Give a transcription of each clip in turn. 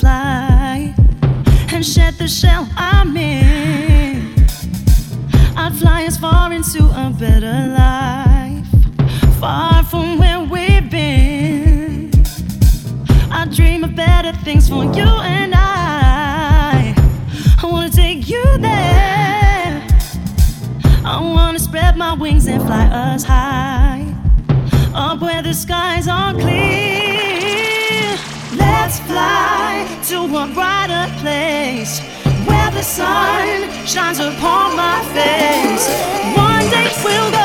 fly and shed the shell I'm in. I'd fly as far into a better life, far from where we've been. I dream of better things for you and I. I wanna take you there. I wanna spread my wings and fly us high, up where the skies are clear. Let's fly to a brighter place where the sun shines upon my face. One day we'll go.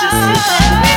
To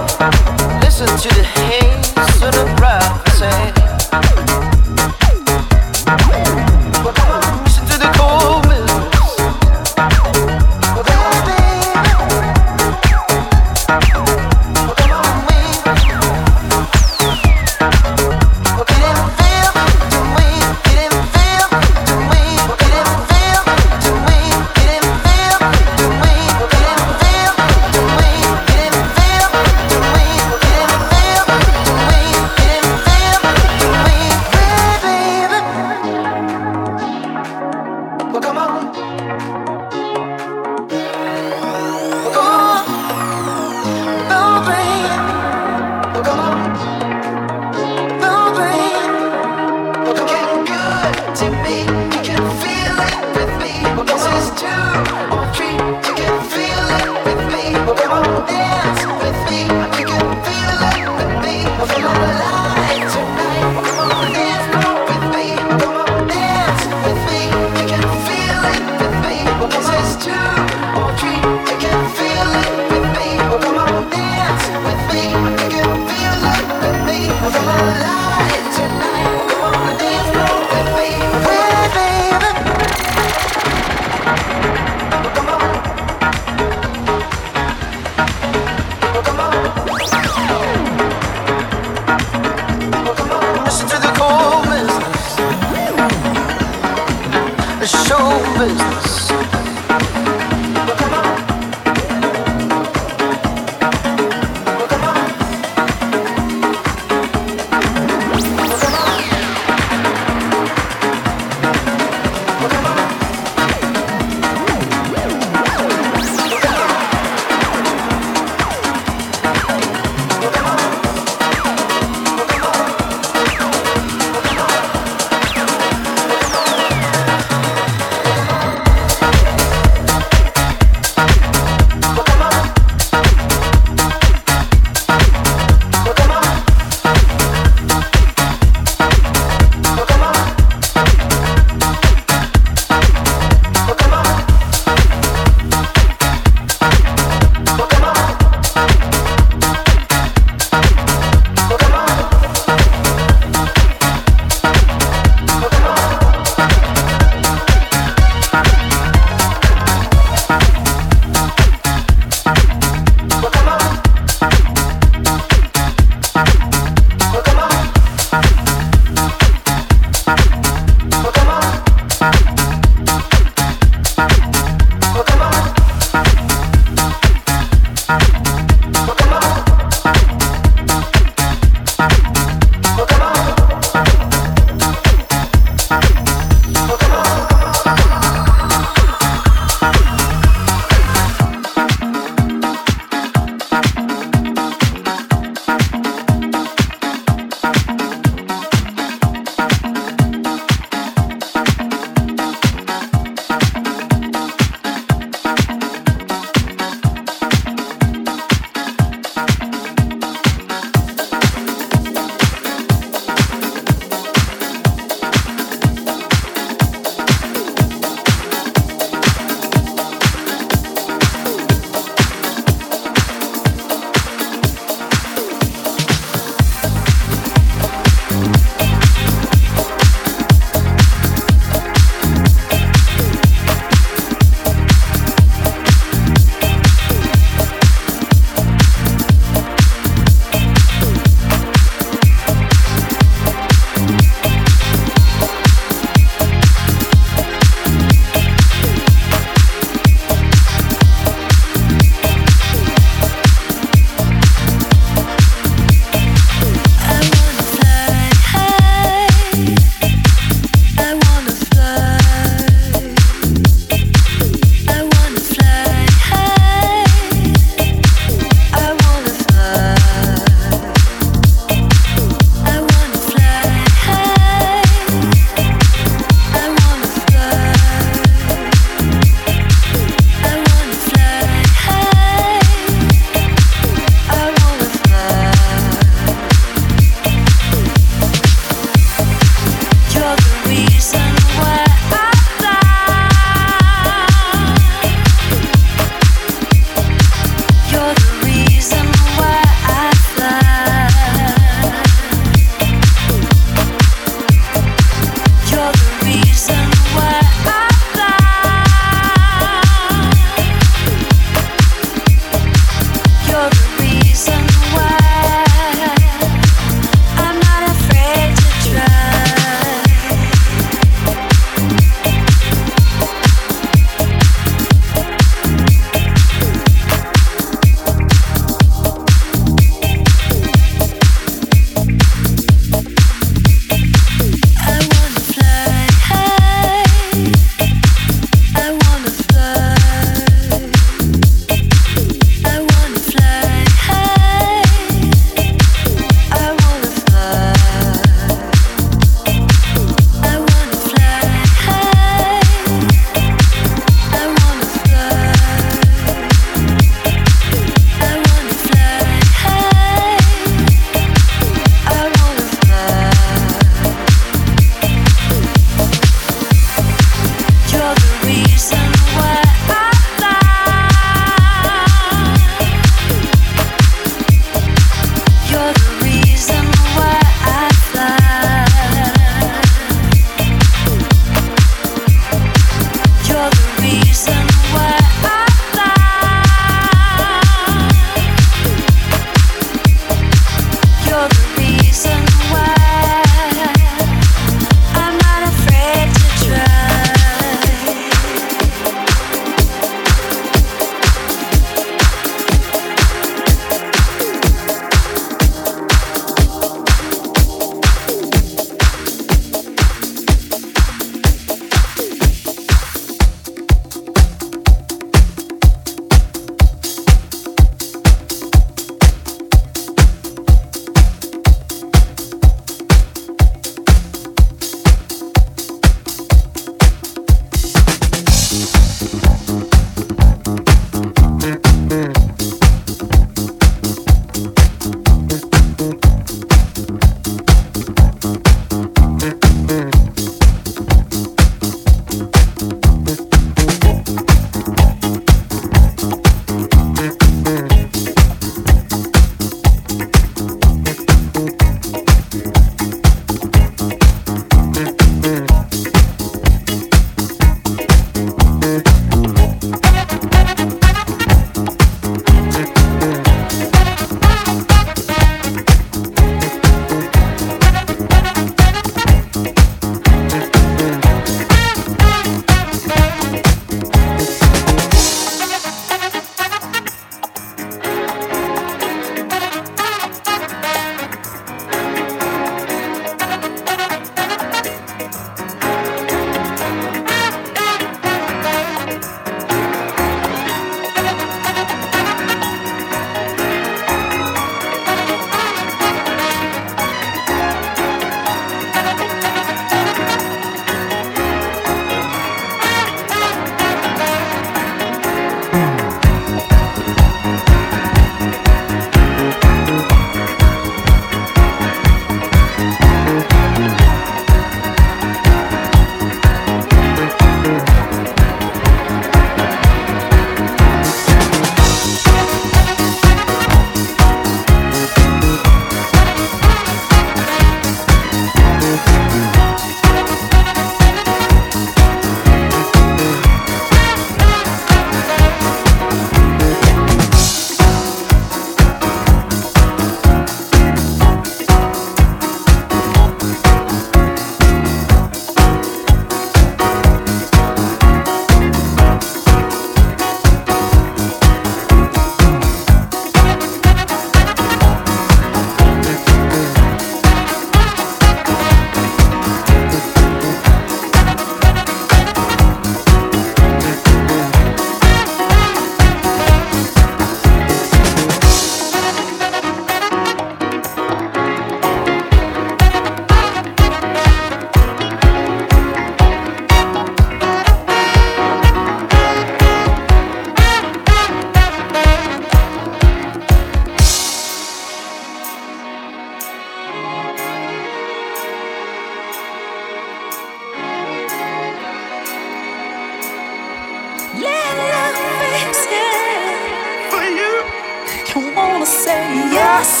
yes.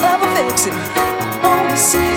Love will fix it.